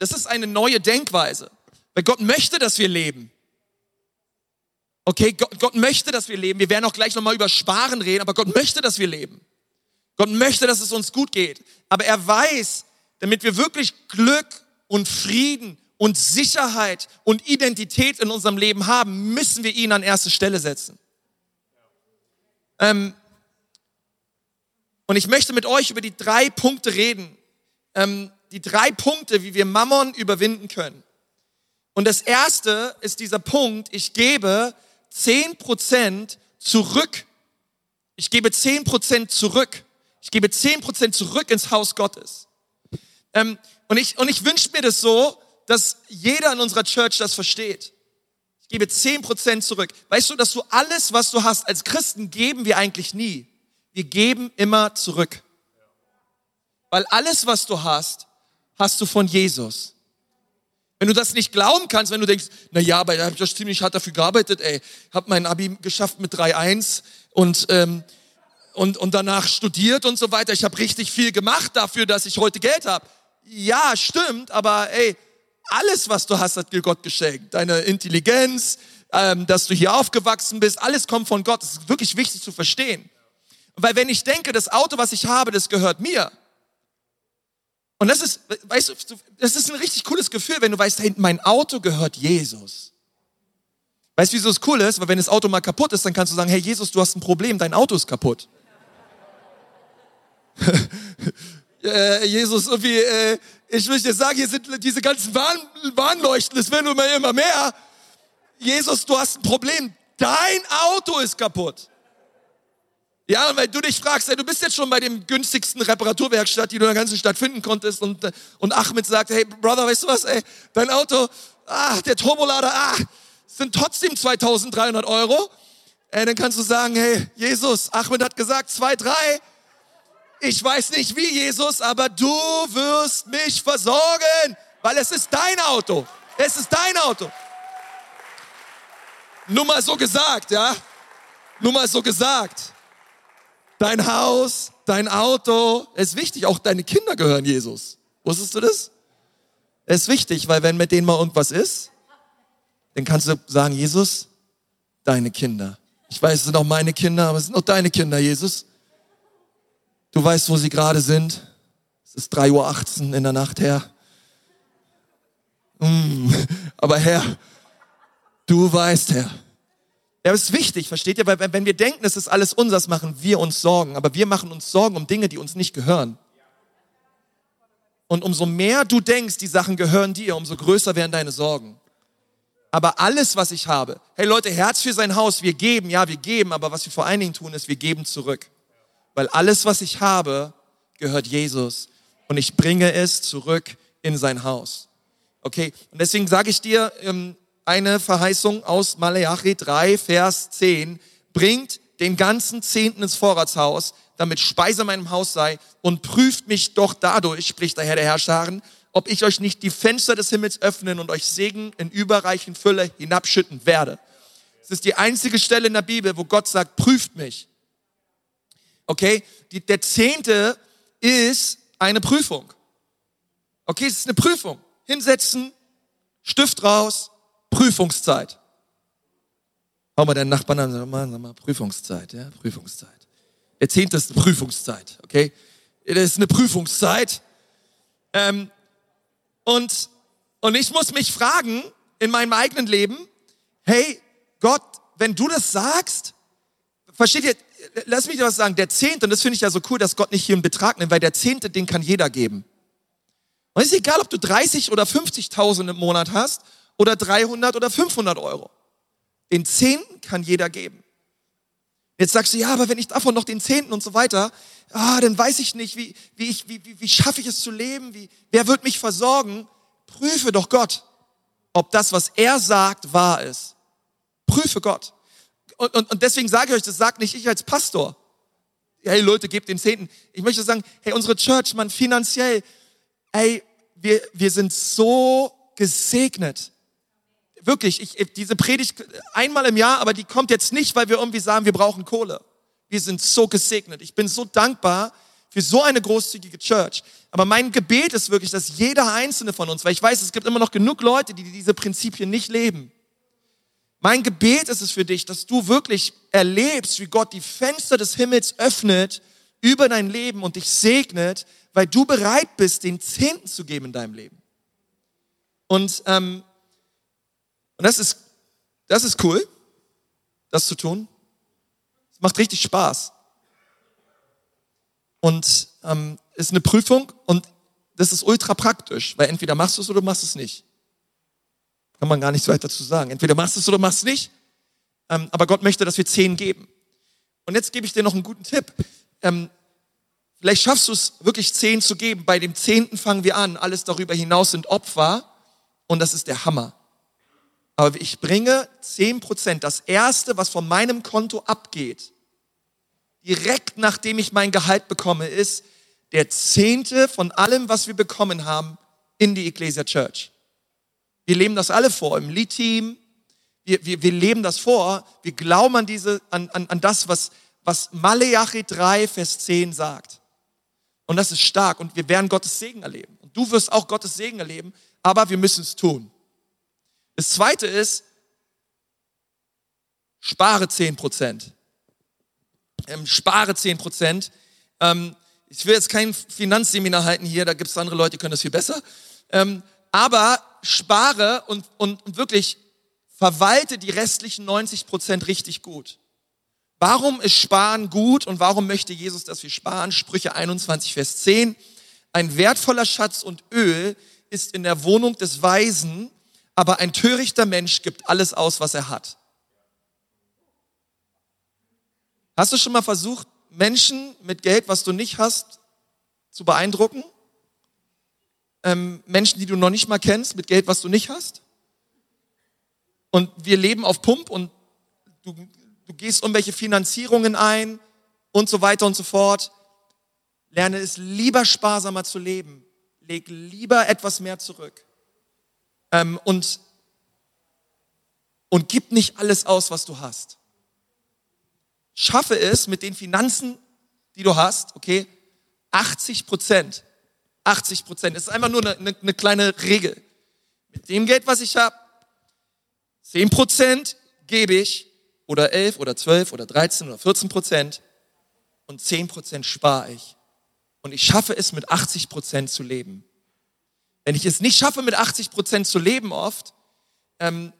das ist eine neue Denkweise. Weil Gott möchte, dass wir leben. Okay, Gott, Gott möchte, dass wir leben. Wir werden auch gleich nochmal über Sparen reden, aber Gott möchte, dass wir leben. Gott möchte, dass es uns gut geht. Aber er weiß, damit wir wirklich Glück und Frieden und Sicherheit und Identität in unserem Leben haben, müssen wir ihn an erste Stelle setzen. Ähm, und ich möchte mit euch über die drei Punkte reden. Ähm, die drei Punkte, wie wir Mammon überwinden können. Und das erste ist dieser Punkt, ich gebe zehn Prozent zurück. Ich gebe zehn Prozent zurück. Ich gebe zehn Prozent zurück ins Haus Gottes. Ähm, und ich, und ich wünsche mir das so, dass jeder in unserer Church das versteht. Ich gebe zehn Prozent zurück. Weißt du, dass du alles, was du hast, als Christen geben wir eigentlich nie. Wir geben immer zurück. Weil alles, was du hast, hast du von Jesus. Wenn du das nicht glauben kannst, wenn du denkst, na ja, aber da habe ich doch ziemlich hart dafür gearbeitet, ey, habe mein Abi geschafft mit 3,1 und ähm, und und danach studiert und so weiter. Ich habe richtig viel gemacht dafür, dass ich heute Geld habe ja, stimmt, aber ey, alles, was du hast, hat dir Gott geschenkt. Deine Intelligenz, ähm, dass du hier aufgewachsen bist, alles kommt von Gott. Das ist wirklich wichtig zu verstehen. Weil wenn ich denke, das Auto, was ich habe, das gehört mir. Und das ist, weißt du, das ist ein richtig cooles Gefühl, wenn du weißt, hey, mein Auto gehört Jesus. Weißt du, wieso es cool ist? Weil wenn das Auto mal kaputt ist, dann kannst du sagen, hey Jesus, du hast ein Problem, dein Auto ist kaputt. äh, Jesus, irgendwie, äh, ich möchte dir sagen, hier sind diese ganzen Warn, Warnleuchten, es werden immer, immer mehr. Jesus, du hast ein Problem. Dein Auto ist kaputt. Ja, und wenn du dich fragst, ey, du bist jetzt schon bei dem günstigsten Reparaturwerkstatt, die du in der ganzen Stadt finden konntest und, und Ahmed sagt, hey, Brother, weißt du was, ey, dein Auto, ah, der Turbolader, ah, sind trotzdem 2300 Euro. Ey, dann kannst du sagen, hey, Jesus, Ahmed hat gesagt, zwei, drei, ich weiß nicht wie, Jesus, aber du wirst mich versorgen, weil es ist dein Auto. Es ist dein Auto. Nur mal so gesagt, ja? Nur mal so gesagt. Dein Haus, dein Auto, ist wichtig. Auch deine Kinder gehören Jesus. Wusstest du das? Es ist wichtig, weil wenn mit denen mal irgendwas ist, dann kannst du sagen, Jesus, deine Kinder. Ich weiß, es sind auch meine Kinder, aber es sind auch deine Kinder, Jesus. Du weißt, wo sie gerade sind. Es ist 3.18 Uhr in der Nacht, Herr. Mm, aber Herr, du weißt, Herr. Ja, es ist wichtig, versteht ihr? Weil wenn wir denken, es ist alles unseres, machen wir uns Sorgen. Aber wir machen uns Sorgen um Dinge, die uns nicht gehören. Und umso mehr du denkst, die Sachen gehören dir, umso größer werden deine Sorgen. Aber alles, was ich habe, hey Leute, Herz für sein Haus, wir geben, ja, wir geben, aber was wir vor allen Dingen tun, ist, wir geben zurück. Weil alles, was ich habe, gehört Jesus. Und ich bringe es zurück in sein Haus. Okay? Und deswegen sage ich dir ähm, eine Verheißung aus Malachi 3, Vers 10. Bringt den ganzen Zehnten ins Vorratshaus, damit Speise in meinem Haus sei und prüft mich doch dadurch, spricht der Herr der Herrscharen, ob ich euch nicht die Fenster des Himmels öffnen und euch Segen in überreichen Fülle hinabschütten werde. Es ist die einzige Stelle in der Bibel, wo Gott sagt, prüft mich. Okay? Die, der Zehnte ist eine Prüfung. Okay, es ist eine Prüfung. Hinsetzen, Stift raus, Prüfungszeit. Hau mal deinen Nachbarn an, sag mal, sag mal, Prüfungszeit, ja, Prüfungszeit. Der Zehnte ist eine Prüfungszeit, okay? Das ist eine Prüfungszeit. Ähm, und, und ich muss mich fragen in meinem eigenen Leben, hey Gott, wenn du das sagst, versteht ihr, lass mich was sagen, der Zehnte, und das finde ich ja so cool, dass Gott nicht hier einen Betrag nimmt, weil der Zehnte, den kann jeder geben. Und es ist egal, ob du 30 oder 50.000 im Monat hast oder 300 oder 500 Euro. Den Zehnten kann jeder geben. Jetzt sagst du, ja, aber wenn ich davon noch den Zehnten und so weiter, ah, dann weiß ich nicht, wie, wie, ich, wie, wie, wie schaffe ich es zu leben, wie, wer wird mich versorgen? Prüfe doch Gott, ob das, was er sagt, wahr ist. Prüfe Gott. Und, und, und deswegen sage ich euch, das sagt nicht ich als Pastor. Hey Leute, gebt den Zehnten. Ich möchte sagen, hey, unsere Church, man, finanziell, ey, wir, wir sind so gesegnet. Wirklich, ich, diese Predigt einmal im Jahr, aber die kommt jetzt nicht, weil wir irgendwie sagen, wir brauchen Kohle. Wir sind so gesegnet. Ich bin so dankbar für so eine großzügige Church. Aber mein Gebet ist wirklich, dass jeder einzelne von uns, weil ich weiß, es gibt immer noch genug Leute, die diese Prinzipien nicht leben. Mein Gebet ist es für dich, dass du wirklich erlebst, wie Gott die Fenster des Himmels öffnet über dein Leben und dich segnet, weil du bereit bist, den Zehnten zu geben in deinem Leben. Und ähm, und das ist, das ist cool, das zu tun. Es macht richtig Spaß. Und ähm, ist eine Prüfung und das ist ultra praktisch, weil entweder machst du es oder machst es nicht. Kann man gar nichts weiter dazu sagen. Entweder machst du es oder machst es nicht. Ähm, aber Gott möchte, dass wir zehn geben. Und jetzt gebe ich dir noch einen guten Tipp. Ähm, vielleicht schaffst du es wirklich zehn zu geben. Bei dem Zehnten fangen wir an. Alles darüber hinaus sind Opfer. Und das ist der Hammer aber ich bringe zehn Prozent, das erste, was von meinem Konto abgeht, direkt nachdem ich mein Gehalt bekomme, ist der zehnte von allem, was wir bekommen haben, in die Ecclesia Church. Wir leben das alle vor im Lead-Team. Wir, wir, wir leben das vor. Wir glauben an, diese, an, an, an das, was, was Maleachi 3, Vers 10 sagt. Und das ist stark und wir werden Gottes Segen erleben. Und du wirst auch Gottes Segen erleben, aber wir müssen es tun. Das zweite ist, spare 10 Prozent. Ähm, spare 10 Prozent. Ähm, ich will jetzt kein Finanzseminar halten hier, da gibt es andere Leute, die können das viel besser. Ähm, aber spare und, und, und wirklich verwalte die restlichen 90 Prozent richtig gut. Warum ist Sparen gut und warum möchte Jesus, dass wir sparen? Sprüche 21, Vers 10. Ein wertvoller Schatz und Öl ist in der Wohnung des Weisen aber ein törichter Mensch gibt alles aus, was er hat. Hast du schon mal versucht, Menschen mit Geld, was du nicht hast, zu beeindrucken? Ähm, Menschen, die du noch nicht mal kennst, mit Geld, was du nicht hast? Und wir leben auf Pump und du, du gehst irgendwelche Finanzierungen ein und so weiter und so fort. Lerne es lieber sparsamer zu leben. Leg lieber etwas mehr zurück. Ähm, und, und gib nicht alles aus, was du hast. Schaffe es mit den Finanzen, die du hast, okay, 80 Prozent. 80 Prozent. Das ist einfach nur eine, eine, eine kleine Regel. Mit dem Geld, was ich habe, 10 Prozent gebe ich oder 11 oder 12 oder 13 oder 14 Prozent und 10 Prozent spare ich. Und ich schaffe es mit 80 Prozent zu leben. Wenn ich es nicht schaffe, mit 80 Prozent zu leben oft, ähm,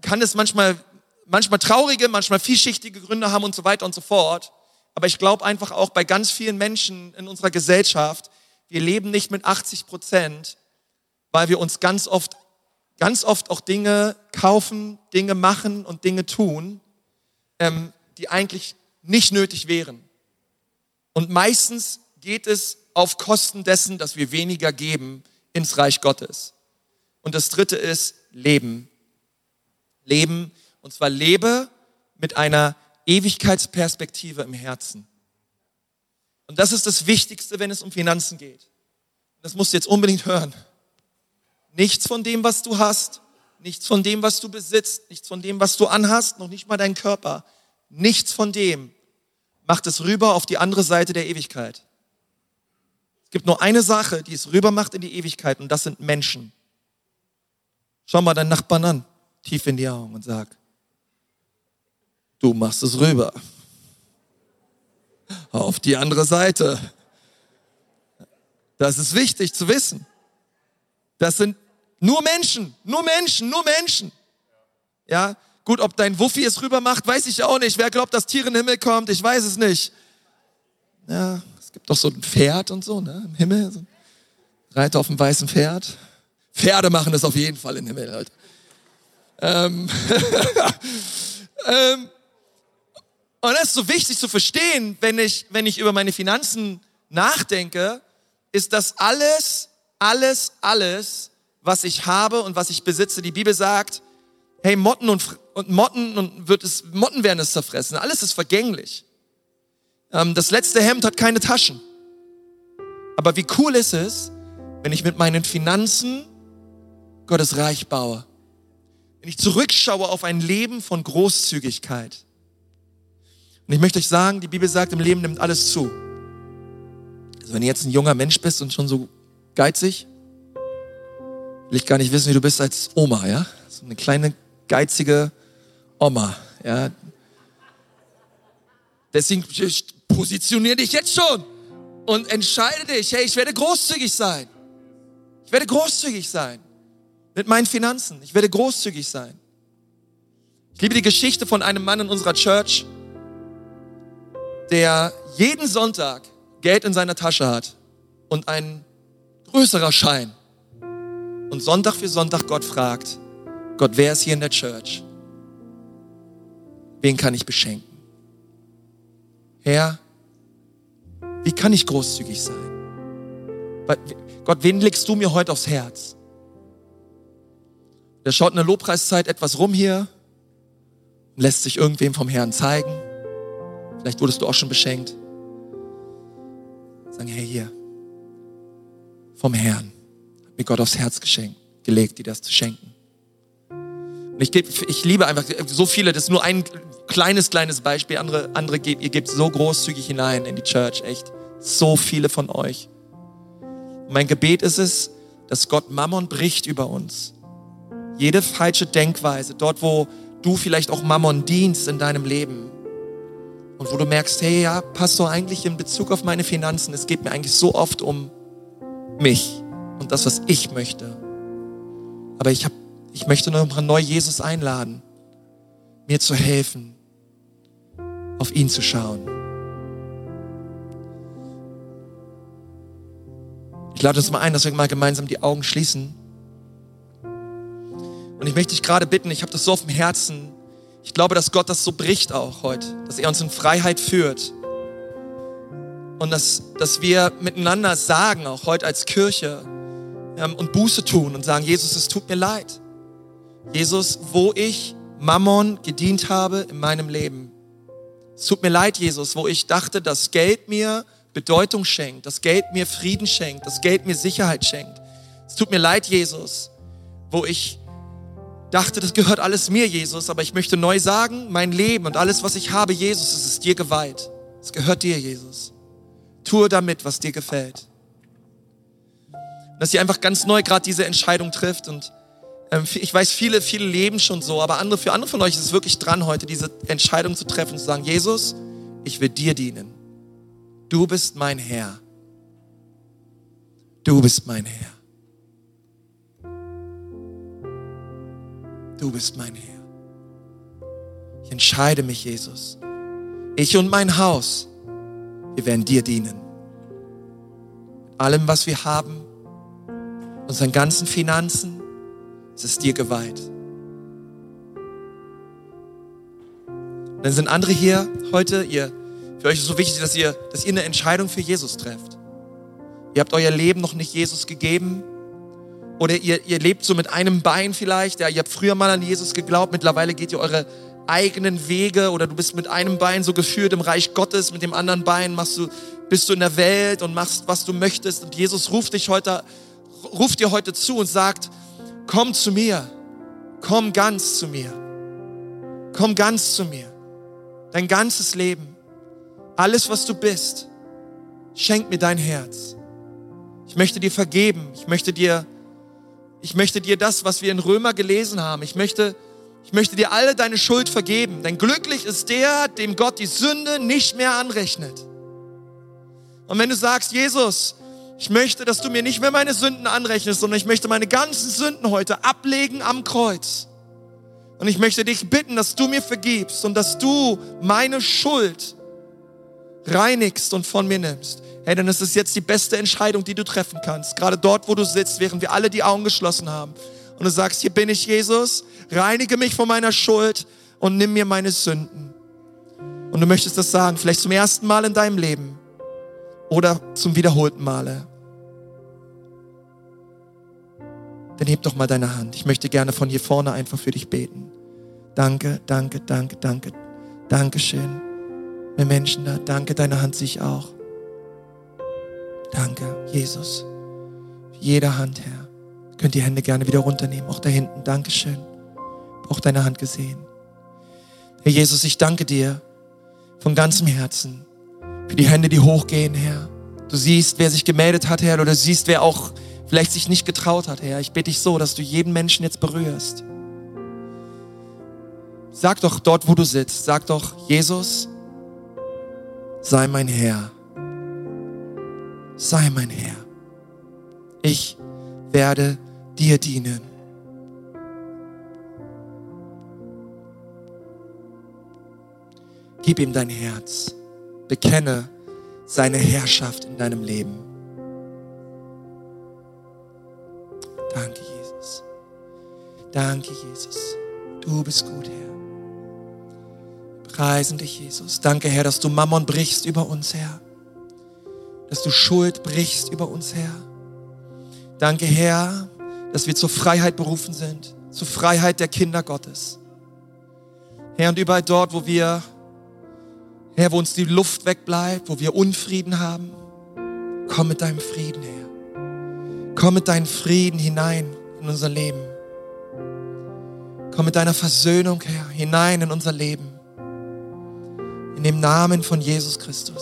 kann es manchmal, manchmal traurige, manchmal vielschichtige Gründe haben und so weiter und so fort. Aber ich glaube einfach auch bei ganz vielen Menschen in unserer Gesellschaft, wir leben nicht mit 80 Prozent, weil wir uns ganz oft, ganz oft auch Dinge kaufen, Dinge machen und Dinge tun, ähm, die eigentlich nicht nötig wären. Und meistens geht es auf Kosten dessen, dass wir weniger geben ins Reich Gottes. Und das dritte ist Leben. Leben, und zwar lebe mit einer Ewigkeitsperspektive im Herzen. Und das ist das Wichtigste, wenn es um Finanzen geht. Das musst du jetzt unbedingt hören. Nichts von dem, was du hast, nichts von dem, was du besitzt, nichts von dem, was du anhast, noch nicht mal dein Körper, nichts von dem macht es rüber auf die andere Seite der Ewigkeit. Gibt nur eine Sache, die es rüber macht in die Ewigkeit und das sind Menschen. Schau mal deinen Nachbarn an, tief in die Augen und sag, du machst es rüber. Auf die andere Seite. Das ist wichtig zu wissen. Das sind nur Menschen, nur Menschen, nur Menschen. Ja, gut, ob dein Wuffi es rüber macht, weiß ich auch nicht. Wer glaubt, dass Tiere in den Himmel kommt? Ich weiß es nicht. Ja, es gibt doch so ein Pferd und so, ne, im Himmel. So Reiter auf dem weißen Pferd. Pferde machen es auf jeden Fall im Himmel, Alter. Ähm, ähm, und das ist so wichtig zu verstehen, wenn ich, wenn ich über meine Finanzen nachdenke, ist das alles, alles, alles, was ich habe und was ich besitze. Die Bibel sagt, hey, Motten und, und Motten und wird es, Motten werden es zerfressen. Alles ist vergänglich. Ähm, das letzte Hemd hat keine Taschen. Aber wie cool ist es, wenn ich mit meinen Finanzen Gottes Reich baue? Wenn ich zurückschaue auf ein Leben von Großzügigkeit. Und ich möchte euch sagen, die Bibel sagt, im Leben nimmt alles zu. Also wenn du jetzt ein junger Mensch bist und schon so geizig, will ich gar nicht wissen, wie du bist als Oma, ja? So eine kleine geizige Oma, ja? Deswegen positionier dich jetzt schon und entscheide dich, hey, ich werde großzügig sein. Ich werde großzügig sein mit meinen Finanzen. Ich werde großzügig sein. Ich liebe die Geschichte von einem Mann in unserer Church, der jeden Sonntag Geld in seiner Tasche hat und ein größerer Schein und Sonntag für Sonntag Gott fragt, Gott, wer ist hier in der Church? Wen kann ich beschenken? Herr, wie kann ich großzügig sein? Gott, wen legst du mir heute aufs Herz? Der schaut in der Lobpreiszeit etwas rum hier und lässt sich irgendwem vom Herrn zeigen. Vielleicht wurdest du auch schon beschenkt. Sagen, hey, hier, vom Herrn hat mir Gott aufs Herz geschenkt, gelegt, dir das zu schenken. Und ich, geb, ich liebe einfach so viele, das ist nur ein kleines, kleines Beispiel. Andere, andere gebt, ihr gebt so großzügig hinein in die Church, echt. So viele von euch. Und mein Gebet ist es, dass Gott Mammon bricht über uns. Jede falsche Denkweise, dort wo du vielleicht auch Mammon dienst in deinem Leben, und wo du merkst, hey, ja, Pastor, eigentlich in Bezug auf meine Finanzen, es geht mir eigentlich so oft um mich und das, was ich möchte. Aber ich, hab, ich möchte noch neu Jesus einladen, mir zu helfen, auf ihn zu schauen. Ich lade uns mal ein, dass wir mal gemeinsam die Augen schließen. Und ich möchte dich gerade bitten, ich habe das so auf dem Herzen, ich glaube, dass Gott das so bricht auch heute, dass er uns in Freiheit führt. Und dass, dass wir miteinander sagen, auch heute als Kirche, ähm, und Buße tun und sagen, Jesus, es tut mir leid. Jesus, wo ich Mammon gedient habe in meinem Leben. Es tut mir leid, Jesus, wo ich dachte, dass Geld mir Bedeutung schenkt, dass Geld mir Frieden schenkt, dass Geld mir Sicherheit schenkt. Es tut mir leid, Jesus, wo ich dachte, das gehört alles mir, Jesus, aber ich möchte neu sagen, mein Leben und alles, was ich habe, Jesus, es ist dir geweiht. Es gehört dir, Jesus. Tue damit, was dir gefällt. Dass ihr einfach ganz neu gerade diese Entscheidung trifft und ich weiß, viele, viele leben schon so, aber andere, für andere von euch ist es wirklich dran, heute diese Entscheidung zu treffen, zu sagen, Jesus, ich will dir dienen. Du bist mein Herr. Du bist mein Herr. Du bist mein Herr. Ich entscheide mich, Jesus. Ich und mein Haus, wir werden dir dienen. Allem, was wir haben, unseren ganzen Finanzen, es ist dir geweiht. dann sind andere hier heute, ihr, für euch ist es so wichtig, dass ihr, dass ihr eine Entscheidung für Jesus trefft. Ihr habt euer Leben noch nicht Jesus gegeben. Oder ihr, ihr lebt so mit einem Bein vielleicht. Ja, ihr habt früher mal an Jesus geglaubt. Mittlerweile geht ihr eure eigenen Wege. Oder du bist mit einem Bein so geführt im Reich Gottes. Mit dem anderen Bein machst du, bist du in der Welt und machst, was du möchtest. Und Jesus ruft dich heute, ruft dir heute zu und sagt, komm zu mir. Komm ganz zu mir. Komm ganz zu mir. Dein ganzes Leben. Alles, was du bist. Schenk mir dein Herz. Ich möchte dir vergeben. Ich möchte dir ich möchte dir das, was wir in Römer gelesen haben, ich möchte, ich möchte dir alle deine Schuld vergeben. Denn glücklich ist der, dem Gott die Sünde nicht mehr anrechnet. Und wenn du sagst, Jesus, ich möchte, dass du mir nicht mehr meine Sünden anrechnest, sondern ich möchte meine ganzen Sünden heute ablegen am Kreuz. Und ich möchte dich bitten, dass du mir vergibst und dass du meine Schuld reinigst und von mir nimmst. Hey, dann ist es jetzt die beste Entscheidung, die du treffen kannst. Gerade dort, wo du sitzt, während wir alle die Augen geschlossen haben. Und du sagst, hier bin ich, Jesus, reinige mich von meiner Schuld und nimm mir meine Sünden. Und du möchtest das sagen, vielleicht zum ersten Mal in deinem Leben oder zum wiederholten Male. Dann heb doch mal deine Hand. Ich möchte gerne von hier vorne einfach für dich beten. Danke, danke, danke, danke. Dankeschön. Mehr Menschen da. Danke, deine Hand sich auch. Danke, Jesus. Jede Hand, Herr. Könnt die Hände gerne wieder runternehmen. Auch da hinten. Dankeschön. Auch deine Hand gesehen. Herr Jesus, ich danke dir von ganzem Herzen für die Hände, die hochgehen, Herr. Du siehst, wer sich gemeldet hat, Herr, oder siehst, wer auch vielleicht sich nicht getraut hat, Herr. Ich bitte dich so, dass du jeden Menschen jetzt berührst. Sag doch dort, wo du sitzt, sag doch, Jesus, sei mein Herr sei mein Herr. Ich werde dir dienen. Gib ihm dein Herz. Bekenne seine Herrschaft in deinem Leben. Danke, Jesus. Danke, Jesus. Du bist gut, Herr. Preisen dich, Jesus. Danke, Herr, dass du Mammon brichst über uns, Herr dass du Schuld brichst über uns, Herr. Danke, Herr, dass wir zur Freiheit berufen sind, zur Freiheit der Kinder Gottes. Herr, und überall dort, wo wir, Herr, wo uns die Luft wegbleibt, wo wir Unfrieden haben, komm mit deinem Frieden, Herr. Komm mit deinem Frieden hinein in unser Leben. Komm mit deiner Versöhnung, Herr, hinein in unser Leben. In dem Namen von Jesus Christus.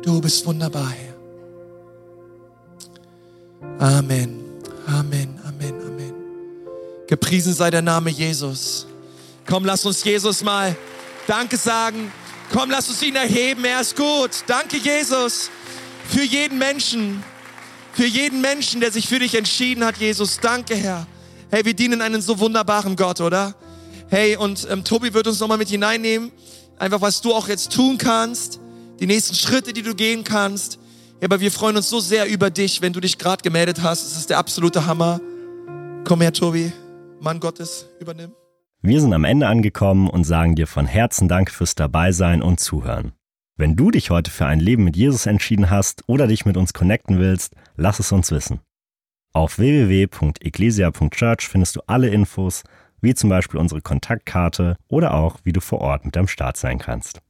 Du bist wunderbar, Herr. Amen. Amen. Amen. Amen. Gepriesen sei der Name Jesus. Komm, lass uns Jesus mal Danke sagen. Komm, lass uns ihn erheben. Er ist gut. Danke, Jesus, für jeden Menschen. Für jeden Menschen, der sich für dich entschieden hat, Jesus. Danke, Herr. Hey, wir dienen einen so wunderbaren Gott, oder? Hey, und ähm, Tobi wird uns nochmal mit hineinnehmen. Einfach, was du auch jetzt tun kannst die nächsten Schritte, die du gehen kannst. Ja, aber wir freuen uns so sehr über dich, wenn du dich gerade gemeldet hast. Es ist der absolute Hammer. Komm her, Tobi. Mann Gottes, übernimm.
Wir sind am Ende angekommen und sagen dir von Herzen Dank fürs Dabeisein und Zuhören. Wenn du dich heute für ein Leben mit Jesus entschieden hast oder dich mit uns connecten willst, lass es uns wissen. Auf www.ecclesia.church findest du alle Infos, wie zum Beispiel unsere Kontaktkarte oder auch, wie du vor Ort mit am Start sein kannst.